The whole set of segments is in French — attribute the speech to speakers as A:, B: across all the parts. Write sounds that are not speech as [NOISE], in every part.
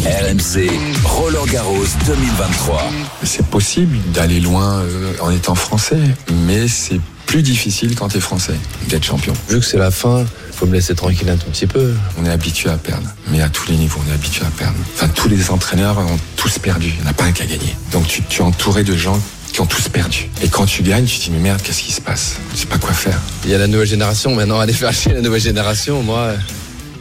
A: RMC, Roland Garros 2023.
B: C'est possible d'aller loin euh, en étant français, mais c'est plus difficile quand tu es français d'être champion.
C: Vu que c'est la fin, faut me laisser tranquille un tout petit peu.
B: On est habitué à perdre, mais à tous les niveaux, on est habitué à perdre. Enfin, tous les entraîneurs ont tous perdu, il n'y en a pas un qui a gagné. Donc tu, tu es entouré de gens qui ont tous perdu. Et quand tu gagnes, tu te dis mais merde, qu'est-ce qui se passe? Je sais pas quoi faire.
C: Il y a la nouvelle génération maintenant, allez faire chier la nouvelle génération. Moi,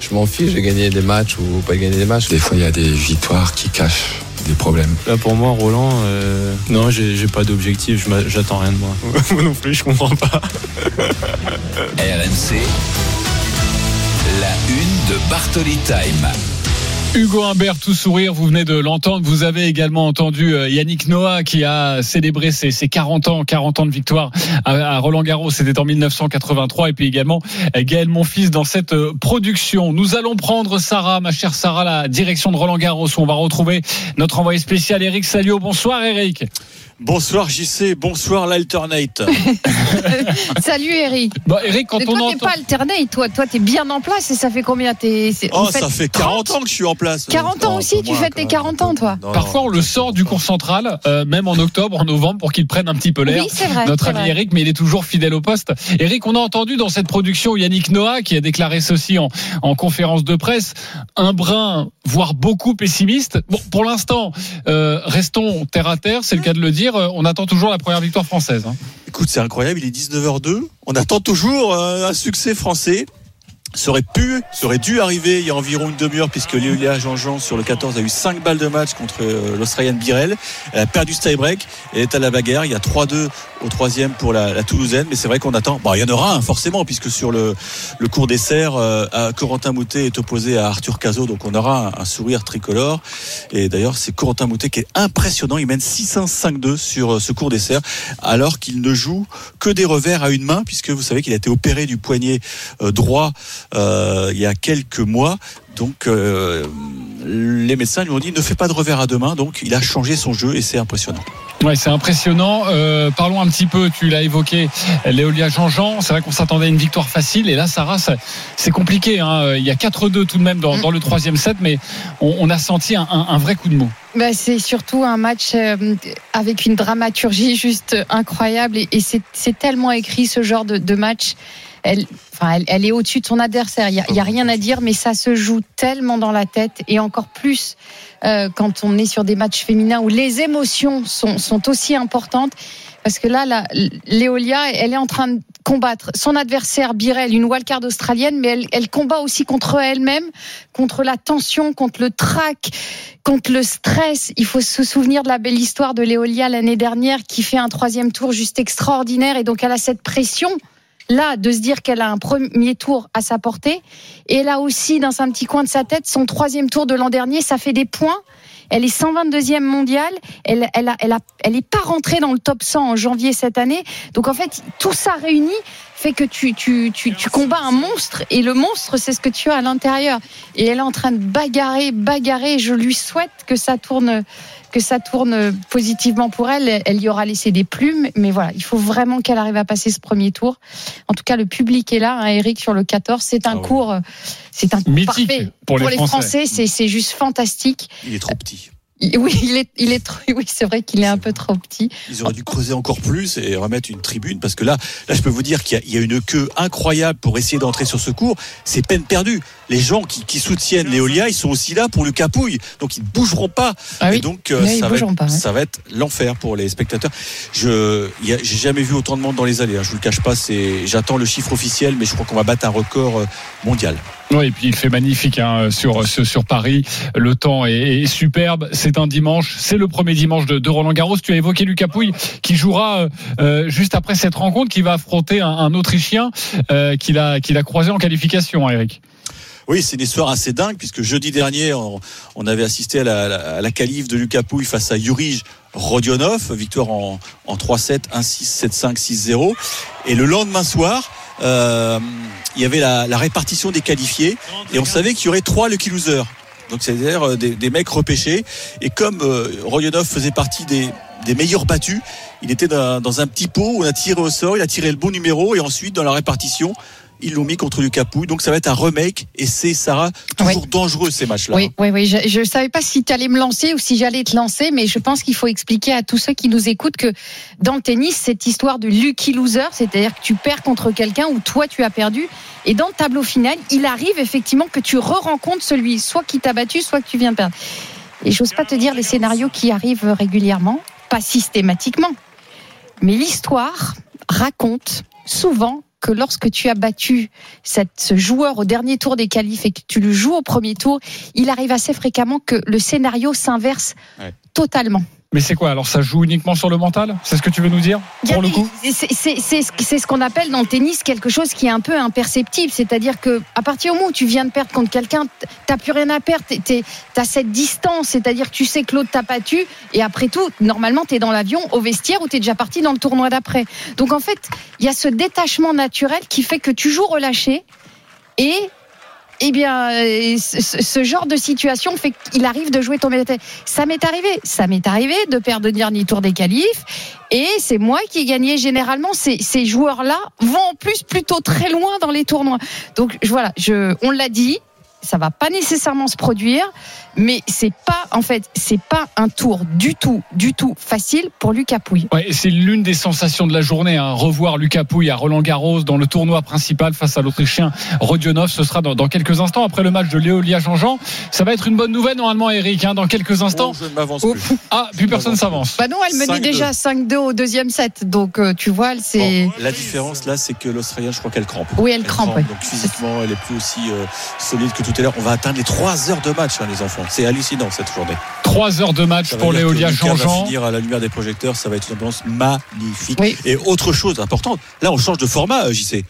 C: je m'en fiche de gagner des matchs ou pas gagner des matchs.
B: Des fois, il y a des victoires qui cachent des problèmes.
D: Là pour moi Roland, euh, non j'ai j'ai pas d'objectif, j'attends rien de moi. [LAUGHS] moi non plus je comprends pas. [LAUGHS]
A: RMC, la une de Bartoli Time.
E: Hugo Humbert, tout sourire, vous venez de l'entendre. Vous avez également entendu euh, Yannick Noah qui a célébré ses, ses 40 ans, 40 ans de victoire à, à Roland Garros. C'était en 1983. Et puis également euh, Gaël Monfils dans cette euh, production. Nous allons prendre Sarah, ma chère Sarah, la direction de Roland Garros où on va retrouver notre envoyé spécial Eric Salio. Bonsoir Eric.
F: Bonsoir JC, bonsoir l'alternate. [LAUGHS]
G: Salut Eric.
E: Bon, Eric, quand
G: Mais
E: on
G: toi, t'es pas alternate, toi, toi, t'es bien en place et ça fait combien t'es,
F: Oh,
G: en fait,
F: ça fait 40 ans que je suis en place.
G: 40 ans
F: Non,
G: aussi, tu fêtes tes
F: même.
G: 40 ans, toi.
F: Non,
E: Parfois, on le sort du cours central, euh, même en octobre, en novembre, pour qu'il prenne un petit peu l'air.
G: Oui, c'est vrai.
E: notre ami
G: vrai.
E: Eric, mais il est toujours fidèle au poste. Eric, on a entendu dans cette production Yannick Noah qui a déclaré ceci en, en conférence de presse, un brin, voire beaucoup pessimiste. Bon, pour l'instant, euh, restons terre à terre, c'est le cas de le dire. Euh, On attend toujours la première victoire française. hein.
F: Écoute, c'est incroyable, il est 19h02. On attend toujours euh, un succès français. Ça aurait pu, ça aurait dû arriver il y a environ une demi-heure puisque Léolia Jean-Jean sur le 14 a eu 5 balles de match contre euh, l'Australienne Birel. Elle a perdu ce tie-break. Elle est à la bagarre. Il y a 3-2 au troisième pour la, la Toulousaine. Mais c'est vrai qu'on attend. Bon, il y en aura forcément puisque sur le, le cours d'essai, euh, à Corentin Moutet est opposé à Arthur Cazot. Donc on aura un, sourire tricolore. Et d'ailleurs, c'est Corentin Moutet qui est impressionnant. Il mène 605-2 sur euh, ce cours d'essai alors qu'il ne joue que des revers à une main puisque vous savez qu'il a été opéré du poignet euh, droit euh, il y a quelques mois. Donc euh, les médecins lui ont dit ne fais pas de revers à deux mains. Donc il a changé son jeu et c'est impressionnant.
E: Ouais, c'est impressionnant. Euh, parlons un petit peu, tu l'as évoqué, Léolia Jean-Jean. C'est vrai qu'on s'attendait à une victoire facile. Et là, Sarah, ça- c'est compliqué. Hein. Il y a 4-2 tout de même dans, dans le troisième set, mais on, on a senti un, un- un vrai coup de mot.
G: Bah, c'est surtout un match euh, avec une dramaturgie juste incroyable et, et c'est, c'est tellement écrit ce genre de, de match. Elle, enfin, elle, elle est au-dessus de son adversaire. Il y a, a rien à dire, mais ça se joue tellement dans la tête et encore plus euh, quand on est sur des matchs féminins où les émotions sont, sont aussi importantes. Parce que là, Léolia, elle est en train de combattre son adversaire Birel, une wildcard australienne, mais elle, elle combat aussi contre elle-même, contre la tension, contre le trac, contre le stress. Il faut se souvenir de la belle histoire de Léolia l'année dernière qui fait un troisième tour juste extraordinaire et donc elle a cette pression là de se dire qu'elle a un premier tour à sa portée. Et a aussi dans un petit coin de sa tête son troisième tour de l'an dernier ça fait des points. Elle est 122e mondiale. Elle elle a, elle a, elle pas rentrée dans le top 100 en janvier cette année. Donc en fait tout ça réuni fait que tu, tu, tu, tu combats un monstre et le monstre c'est ce que tu as à l'intérieur et elle est en train de bagarrer bagarrer je lui souhaite que ça tourne que ça tourne positivement pour elle. Elle y aura laissé des plumes, mais voilà, il faut vraiment qu'elle arrive à passer ce premier tour. En tout cas, le public est là, hein, Eric, sur le 14. C'est un
F: Ah ouais.
G: cours, euh, c'est un cours
E: Mythique
G: parfait.
E: pour les Français.
G: Français, c'est, c'est juste fantastique.
F: Il est trop petit.
G: Oui, il est, il est trop, oui, c'est vrai qu'il est un peu trop petit.
F: Ils auraient dû creuser encore plus et remettre une tribune parce que là, là, je peux vous dire qu'il y a- il y, a une queue incroyable pour essayer d'entrer sur ce cours. C'est peine perdue. Les gens qui, qui soutiennent Léolia, ils sont aussi là pour le capouille, donc ils ne bougeront pas.
G: Ah oui.
F: Et donc euh, ça, va être,
G: pas, ouais.
F: ça va être l'enfer pour les spectateurs. Je, j'ai jamais vu autant de monde dans les allées. hein, je vous le cache pas. C'est, j'attends le chiffre officiel, mais je crois qu'on va battre un record euh, mondial.
E: Oui, et puis il fait magnifique hein, sur, sur Paris. Le temps est, est superbe. C'est un dimanche. C'est le premier dimanche de, de Roland Garros. Tu as évoqué Lucas Pouille qui jouera euh, euh, juste après cette rencontre, qui va affronter un, un Autrichien euh, qu'il a qu'il a croisé en qualification, hein, Eric.
F: Oui, c'est une histoire assez dingue puisque jeudi dernier, on, on avait assisté à la, à la qualif de Lucas Pouille face à Jurij Rodionov, victoire en, en 3-7, 1-6, 7-5, 6-0. Et le lendemain soir, euh, il y avait la, répartition des qualifiés et on savait qu'il y aurait trois lucky losers. Donc c'est-à-dire euh, des, des mecs repêchés. Et comme euh, faisait partie des, des meilleurs battus, il était dans, dans un petit pot où on a tiré au sort, il a tiré le bon numéro et ensuite dans la répartition, ils l'ont mis contre Lucas Pouille. Donc ça va être un remake et c'est Sarah toujours dangereux ces matchs-là.
G: Oui, oui, oui. Je ne savais pas si tu allais me lancer ou si j'allais te lancer, mais je pense qu'il faut expliquer à tous ceux qui nous écoutent que dans le tennis, cette histoire de lucky loser, c'est-à-dire que tu perds contre quelqu'un ou toi tu as perdu, et dans le tableau final, il arrive effectivement que tu re-rencontres celui soit qui t'a battu, soit que tu viens de perdre. Et j'ose pas te dire les scénarios qui arrivent régulièrement, pas systématiquement, mais l'histoire raconte souvent que lorsque tu as battu cette, ce joueur au dernier tour des qualifs et que tu le joues au premier tour, il arrive assez fréquemment que le scénario s'inverse
E: Ouais.
G: totalement.
E: Mais c'est quoi Alors ça joue uniquement sur le mental? C'est ce que tu veux nous dire Pour le coup?
G: c'est- ce qu'on appelle dans le tennis quelque chose qui est un peu imperceptible. C'est-à-dire que à partir du moment où tu viens de perdre contre quelqu'un, t'as plus rien à perdre. Tu as cette distance, c'est-à-dire que tu sais que l'autre t'a battu. Et après tout, normalement, tu es dans l'avion, au vestiaire ou tu es déjà parti dans le tournoi d'après. Donc en fait, il y a ce détachement naturel qui fait que tu joues relâché et eh bien, euh, ce, genre de situation fait qu'il arrive de jouer la tête. Ça m'est arrivé. Ça m'est arrivé de perdre le dernier tour des qualifs. Et c'est moi qui ai gagné. Généralement, ces, joueurs-là vont en plus plutôt très loin dans les tournois. Donc voilà, je, on l'a dit, ça va pas nécessairement se produire, mais c'est pas, en fait, c'est pas un tour du tout, du tout facile pour Lucas Pouille.
E: Ouais, c'est l'une des sensations de la journée. Hein. Revoir Lucas Pouille à Roland Garros dans le tournoi principal face à l'Autrichien Rodionov. Ce sera dans, dans quelques instants. Après le match de Léolia Jean-Jean, ça va être une bonne nouvelle normalement, Eric. Hein, dans quelques instants.
F: Oh, je ne m'avance
G: Oh,
F: plus.
E: Ah, plus personne s'avance.
G: Bah non, elle me dit
F: 5-2.
G: déjà 5-2 au deuxième set. Donc euh, tu vois, c'est.
F: Bon, la différence là, c'est que l'Australienne, je crois qu'elle crampe.
G: Oui, elle crampe.
F: Donc physiquement, elle est plus aussi euh, solide que tout à l'heure. On va atteindre les 3 heures de match, hein, les enfants. C'est hallucinant cette journée.
E: Trois heures de match pour Léolia Jean-Jean.
F: finir à la lumière des projecteurs, ça va être une ambiance magnifique.
G: Oui.
F: Et autre chose importante, là on change de format, euh, JC.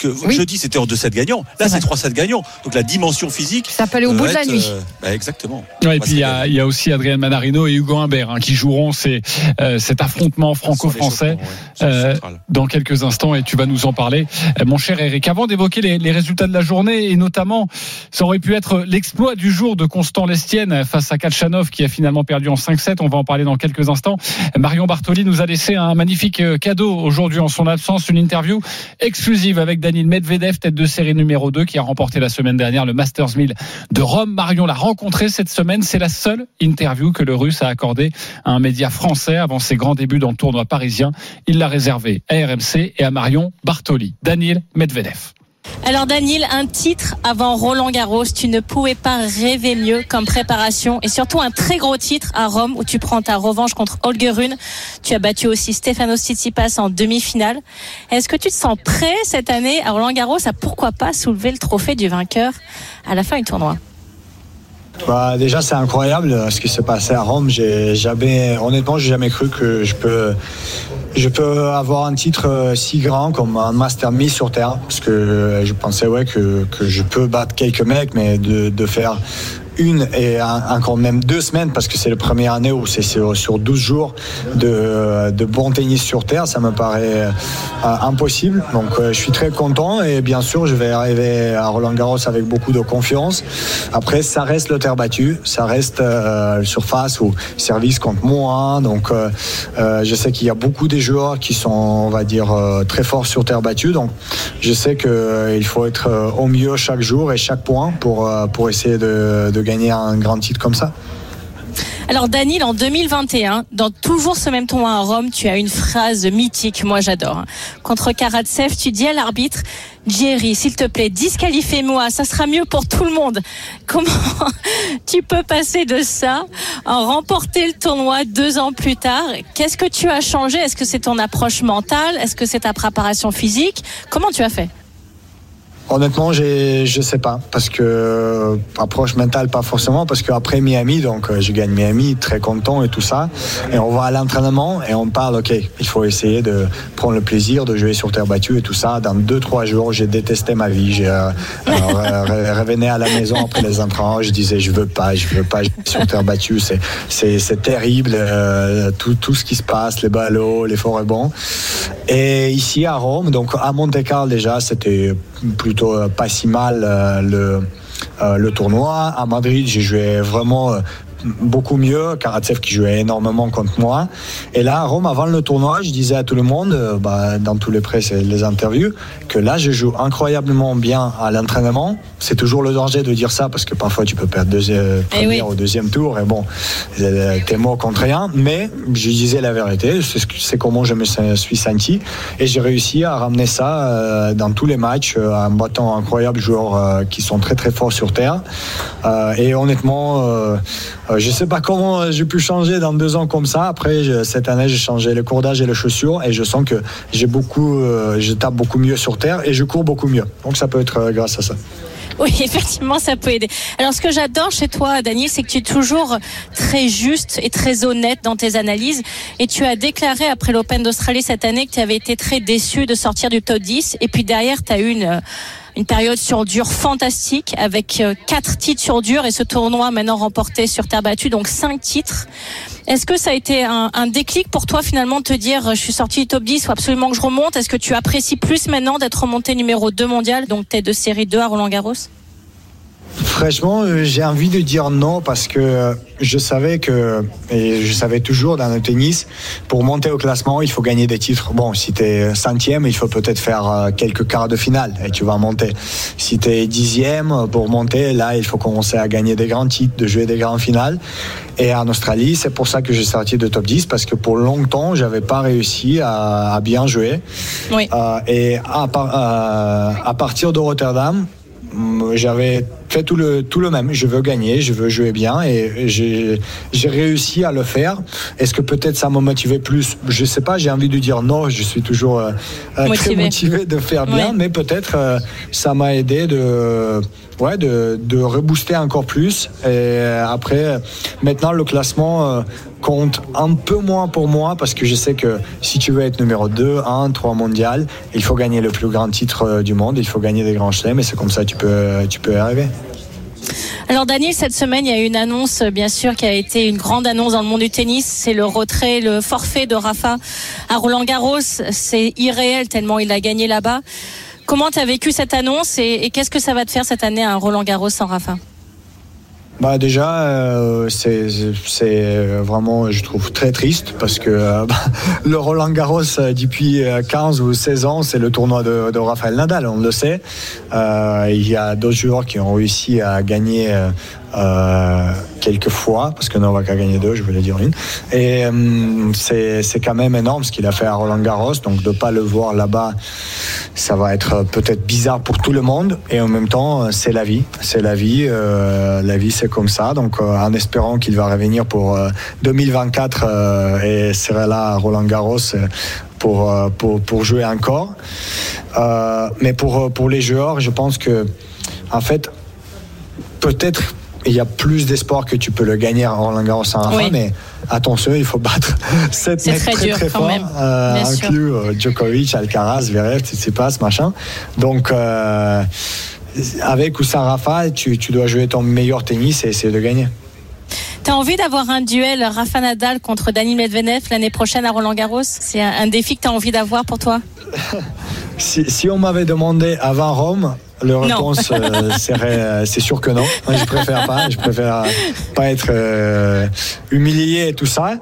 F: Parce que
G: Oui.
F: jeudi c'était en 2-7 gagnants, là
G: C'est
F: c'est 3-7 gagnants. Donc la dimension physique.
G: Ça peut aller au bout de la
F: être,
G: nuit.
F: euh, bah, exactement.
E: Ouais, et puis il y, a,
F: régaler.
E: il y a aussi Adrien Manarino et Hugo Humbert hein, qui joueront ces, euh, cet affrontement franco-français. Euh, dans quelques instants et tu vas nous en parler, Euh, mon cher Eric. Avant d'évoquer les, les résultats de la journée et notamment, ça aurait pu être l'exploit du jour de Constant Lestienne face à Kachanov qui a finalement perdu en 5-7. On va en parler dans quelques instants. Marion Bartoli nous a laissé un magnifique cadeau aujourd'hui en son absence, une interview exclusive avec Daniel Medvedev, tête de série numéro 2 qui a remporté la semaine dernière le Masters 1000 de Rome. Marion l'a rencontré cette semaine. C'est la seule interview que le Russe a accordée à un média français avant ses grands débuts dans le tournoi parisien. Il l'a réservé à RMC et à Marion Bartoli. Daniel Medvedev.
H: Alors Daniel, un titre avant Roland Garros, tu ne pouvais pas rêver mieux comme préparation et surtout un très gros titre à Rome où tu prends ta revanche contre Holger Rune. Tu as battu aussi Stefanos Tsitsipas en demi-finale. Est-ce que tu te sens prêt cette année à Roland Garros à pourquoi pas soulever le trophée du vainqueur à la fin du tournoi?
I: Bah, déjà, c'est incroyable euh, ce qui s'est passé à Rome. J'ai jamais, honnêtement, j'ai jamais cru que je peux, je peux avoir un titre euh, si grand comme un Master mis sur terre. Parce que euh, je pensais ouais que, que je peux battre quelques mecs, mais de, de faire une et encore même deux semaines parce que c'est la première année où c'est sur, sur 12 jours de, bon tennis sur terre, ça me paraît euh, impossible. Donc euh, je suis très content et bien sûr je vais arriver à Roland Garros avec beaucoup de confiance. Après ça reste le terre battu, ça reste euh, surface ou service contre moi. Donc euh, je sais qu'il y a beaucoup des joueurs qui sont on va dire très forts sur terre battue. Donc je sais qu'il faut être au mieux chaque jour et chaque point pour, pour essayer de, de gagner un grand titre comme ça.
H: Alors Daniel, en 2021, dans toujours ce même tournoi à Rome, tu as une phrase mythique, moi j'adore. Contre Karatsev, tu dis à l'arbitre, Jerry, s'il te plaît, disqualifiez-moi, ça sera mieux pour tout le monde. [LAUGHS] Comment tu peux passer de ça à remporter le tournoi deux ans plus tard? Qu'est-ce que tu as changé? Est-ce que c'est ton approche mentale? Est-ce que c'est ta préparation physique? Comment tu as fait?
I: Honnêtement, je sais pas parce que euh, approche mentale pas forcément parce qu'après Miami, donc euh, je gagne Miami, très content et tout ça, et on va à l'entraînement et on parle, ok, il faut essayer de prendre le plaisir de jouer sur terre battue et tout ça. Dans deux trois jours, j'ai détesté ma vie. J'ai euh, euh, [LAUGHS] re- revenais à la maison après les entraînements, je disais je veux pas, je veux pas jouer sur terre battue, c'est terrible euh, tout tout ce qui se passe, les ballots, les faux rebonds. Et ici à Rome, donc à Monte Carlo déjà, c'était plutôt euh, pas si mal euh, le, euh, le tournoi. À Madrid, j'ai joué vraiment beaucoup mieux. Karatsev qui jouait énormément contre moi. Et là, à Rome, avant le tournoi, je disais à tout le monde, euh, bah, dans tous les presse et les interviews, que là, je joue incroyablement bien à l'entraînement. C'est toujours le danger de dire ça parce que parfois tu peux perdre deuxième,
H: Eh
I: premier au deuxième tour et bon, euh, t'es mort contre rien. Mais je disais la vérité, c'est comment je me suis senti et j'ai réussi à ramener ça euh, dans tous les matchs euh, en battant incroyables joueurs euh, qui sont très très forts sur terre. Euh, et honnêtement, euh, euh, je sais pas comment euh, j'ai pu changer dans deux ans comme ça. Après, cette année, j'ai changé le cordage et les chaussures et je sens que j'ai beaucoup, euh, je tape beaucoup mieux sur terre et je cours beaucoup mieux. Donc ça peut être euh, grâce à ça.
H: Oui, [LAUGHS] effectivement, ça peut aider. Alors, ce que j'adore chez toi, Daniel, c'est que tu es toujours très juste et très honnête dans tes analyses. Et tu as déclaré après l'Open d'Australie cette année que tu avais été très déçu de sortir du top 10. Et puis derrière, tu as eu une, une période sur dur fantastique avec euh, quatre titres sur dur et ce tournoi maintenant remporté sur terre battue, donc cinq titres. Est-ce que ça a été un, un déclic pour toi finalement de te dire je suis sorti du top 10, il faut absolument que je remonte? Est-ce que tu apprécies plus maintenant d'être remonté numéro 2 mondial, donc t'es de série 2 à Roland Garros
I: Franchement, euh, j'ai envie de dire non parce que je savais que, et je savais toujours dans le tennis, pour monter au classement, il faut gagner des titres. Bon, si tu es centième, il faut peut-être faire euh, quelques quarts de finale et tu vas monter. Si tu es dixième, pour monter, là, il faut commencer à gagner des grands titres, de jouer des grands finales. Et en Australie, c'est pour ça que j'ai sorti de top 10 parce que pour longtemps, j'avais pas réussi à, à bien jouer.
H: Oui.
I: Euh, et euh, à partir de Rotterdam, mm, j'avais fait tout le, tout le même. Je veux gagner, je veux jouer bien et j'ai réussi à le faire. Est-ce que peut-être ça m'a motivé plus? Je sais pas, j'ai envie de dire non, je suis toujours euh, euh, très
H: Motivé.
I: motivé de faire bien,
H: Ouais.
I: mais peut-être euh, ça m'a aidé de, ouais, de, de rebooster encore plus. Et après, maintenant, le classement euh, compte un peu moins pour moi parce que je sais que si tu veux être numéro 2, 1, 3 mondial, il faut gagner le plus grand titre du monde, il faut gagner des grands chelems et c'est comme ça que tu peux, tu peux arriver.
H: Alors Daniel, cette semaine, il y a une annonce, bien sûr, qui a été une grande annonce dans le monde du tennis. C'est le retrait, le forfait de Rafa à Roland Garros. C'est irréel tellement il a gagné là-bas. Comment tu as vécu cette annonce et, et qu'est-ce que ça va te faire cette année à Roland Garros sans Rafa?
I: Bah déjà, euh, c'est vraiment, je trouve, très triste parce que euh, [LAUGHS] bah, le Roland Garros, euh, depuis euh, 15 ou 16 ans, c'est le tournoi de, de Rafael Nadal, on le sait. Euh, il y a d'autres joueurs qui ont réussi à gagner euh, euh, quelques fois, parce que Novak a gagné deux, je voulais dire une. Et euh, c'est quand même énorme ce qu'il a fait à Roland Garros, donc de pas le voir là-bas, ça va être peut-être bizarre pour tout le monde, et en même temps, c'est la vie, c'est la vie, euh, la vie c'est comme ça, donc euh, en espérant qu'il va revenir pour euh, 2024 euh, et sera là à Roland Garros. euh, pour, euh, pour, pour jouer encore. Euh, mais pour, pour les joueurs, je pense que, en fait, peut-être il y a plus d'espoir que tu peux le gagner en Roland Garros en Rafa,
H: Oui.
I: mais attention, il faut battre [LAUGHS] 7
H: C'est
I: mecs
H: très
I: très
H: dur,
I: très
H: quand
I: forts,
H: même.
I: euh, inclus euh, Djokovic, Alcaraz, Zverev, Tsitsipas, machin. Donc, euh, avec ou sans Rafa, tu, tu dois jouer ton meilleur tennis et essayer de gagner.
H: T'as envie d'avoir un duel Rafa Nadal contre Dani Medvedev l'année prochaine à Roland Garros C'est un, un défi que t'as envie d'avoir pour toi? [LAUGHS]
I: Si, si on m'avait demandé avant Rome, le réponse euh, serait euh, c'est sûr que non. Je préfère pas. Je préfère pas être euh, humilié et tout ça.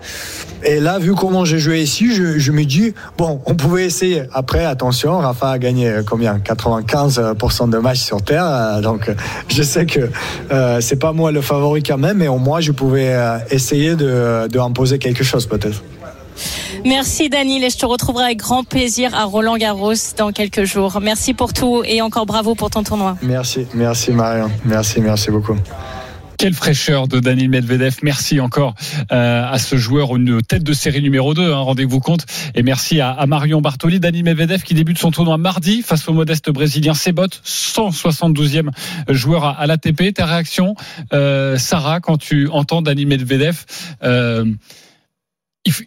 I: Et là, vu comment j'ai joué ici, je, je me dis bon, on pouvait essayer. Après, attention, Rafa a gagné combien? 95% de matchs sur terre. donc, je sais que euh, c'est pas moi le favori quand même, mais au moins je pouvais essayer de, de en poser quelque chose peut-être.
H: Merci Daniel et je te retrouverai avec grand plaisir à Roland Garros dans quelques jours. Merci pour tout et encore bravo pour ton tournoi.
I: Merci, merci Marion. Merci, merci beaucoup.
E: Quelle fraîcheur de Daniel Medvedev. Merci encore euh, à ce joueur, une tête de série numéro 2, hein, rendez-vous compte. Et merci à, à Marion Bartoli. Daniel Medvedev qui débute son tournoi mardi face au modeste brésilien Sebot, 172e joueur à, à l'ATP. Ta réaction, euh, Sarah, quand tu entends Daniel Medvedev euh,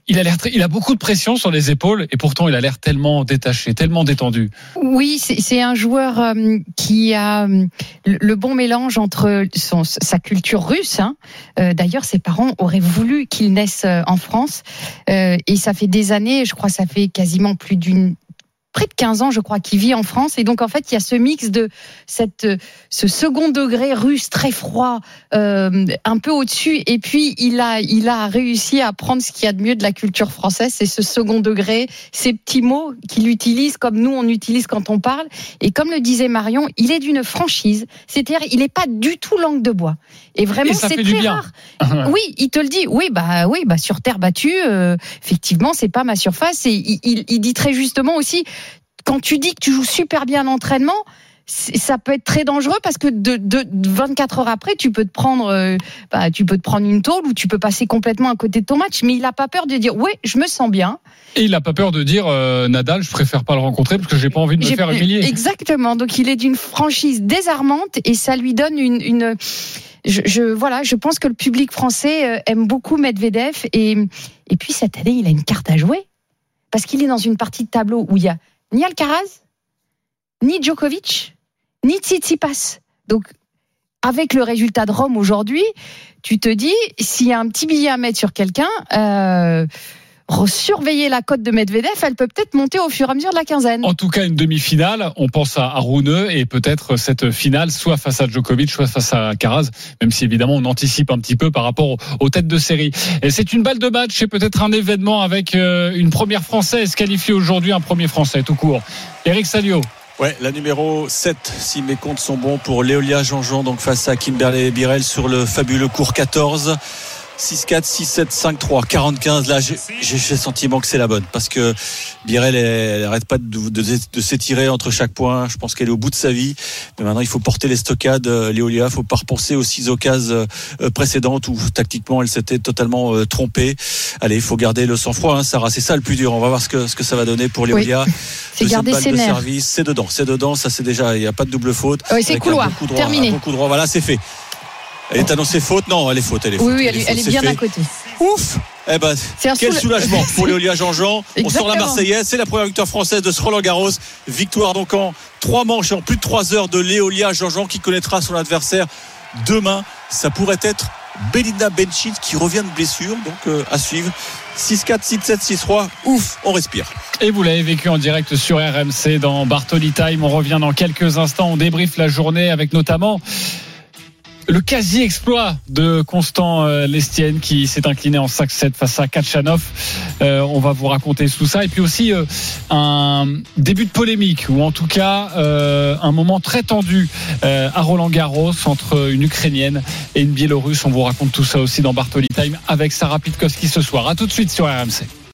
E: il, a l'air, il a beaucoup de pression sur les épaules et pourtant il a l'air tellement détaché, tellement détendu.
G: Oui, c'est un joueur euh, qui a euh, le bon mélange entre son, sa culture russe. hein. Euh, D'ailleurs, ses parents auraient voulu qu'il naisse en France. Et ça fait des années, je crois, ça fait quasiment plus d'une près de 15 ans, je crois, qu'il vit en France. Et donc, en fait, il y a ce mix de cette, euh, ce second degré russe très froid, euh, un peu au-dessus. Et puis, il a, il a réussi à prendre ce qu'il y a de mieux de la culture française, c'est ce second degré, ces petits mots qu'il utilise comme nous, on utilise quand on parle. Et comme le disait Marion, il est d'une franchise. C'est-à-dire, il n'est pas du tout langue de bois. Et vraiment, c'est très rare. Oui, il te le dit. Oui, bah oui, bah sur terre battue, euh, effectivement, c'est pas ma surface. Et il, il- il dit très justement aussi, quand tu dis que tu joues super bien à l'entraînement, ça peut être très dangereux parce que de, de, de 24 heures après, tu peux te prendre, euh, bah, tu peux te prendre une tôle ou tu peux passer complètement à côté de ton match. Mais il a pas peur de dire, ouais, je me sens bien.
E: Et il n'a pas peur de dire euh, Nadal, je préfère pas le rencontrer parce que j'ai pas envie de me faire humilier.
G: Exactement. Donc il est d'une franchise désarmante et ça lui donne une. une je, je- voilà, je pense que le public français euh, aime beaucoup Medvedev et et puis cette année il a une carte à jouer parce qu'il est dans une partie de tableau où il y a ni Alcaraz, ni Djokovic, ni Tsitsipas. Donc avec le résultat de Rome aujourd'hui, tu te dis s'il y a un petit billet à mettre sur quelqu'un. Euh, surveiller la cote de Medvedev, elle peut peut-être monter au fur et à mesure de la quinzaine.
E: En tout cas, une demi-finale, on pense à, Rune et peut-être cette finale, soit face à Djokovic, soit face à Karaz, même si évidemment on anticipe un petit peu par rapport aux, aux têtes de série. Et c'est une balle de match et peut-être un événement avec euh, une première française qualifiée aujourd'hui, un premier français tout court. Eric Salio.
F: Ouais, la numéro 7, si mes comptes sont bons pour Léolia Jean-Jean, donc face à Kimberley Birel sur le fabuleux cours 14. 6-4, 6-7, 5-3, 45. Là, j'ai le sentiment que c'est la bonne parce que Birel, elle, elle arrête pas de, de, de s'étirer entre chaque point. Je pense qu'elle est au bout de sa vie. Mais maintenant, il faut porter les stockades. euh, Léolia, faut pas repenser aux six occasions euh, précédentes où tactiquement elle s'était totalement euh, trompée. Allez, il faut garder le sang-froid, hein, Sarah. C'est ça le plus dur. On va voir ce que, ce que ça va donner pour Léolia.
G: C'est
F: Deuxième
G: garder
F: balle
G: ses
F: de
G: nerfs.
F: service, c'est dedans, c'est dedans. Ça, c'est déjà, il n'y a pas de double faute.
G: Oui, c'est couloir. Terminé.
F: droit. Voilà, c'est fait. Elle est annoncée faute Non, elle est faute. Elle est faute.
G: Oui, oui, elle,
F: est
G: est-
F: faute,
G: elle est
F: c'est
G: bien
F: fait.
G: à côté.
F: Ouf Eh ben, quel
G: soula-
F: soulagement [LAUGHS] pour Léolia Jean-Jean. On sort la. Marseillaise. C'est la première victoire française de ce Roland Garros. Victoire donc en trois manches et en plus de trois heures de Léolia Jean-Jean qui connaîtra son adversaire demain. Ça pourrait être Belinda Bencic qui revient de blessure. Donc euh, à suivre. 6-4, 6-7, 6-3. Ouf, on respire.
E: Et vous l'avez vécu en direct sur RMC dans Bartoli Time. On revient dans quelques instants. On débriefe la journée avec notamment le quasi-exploit de Constant euh, Lestienne qui s'est incliné en 5-7 face à Kachanov. Euh, on va vous raconter tout ça. Et puis aussi euh, un début de polémique, ou en tout cas un moment très tendu à Roland Garros entre une Ukrainienne et une Biélorusse. On vous raconte tout ça aussi dans Bartoli Time avec Sarah Pitkowski ce soir. À tout de suite sur RMC.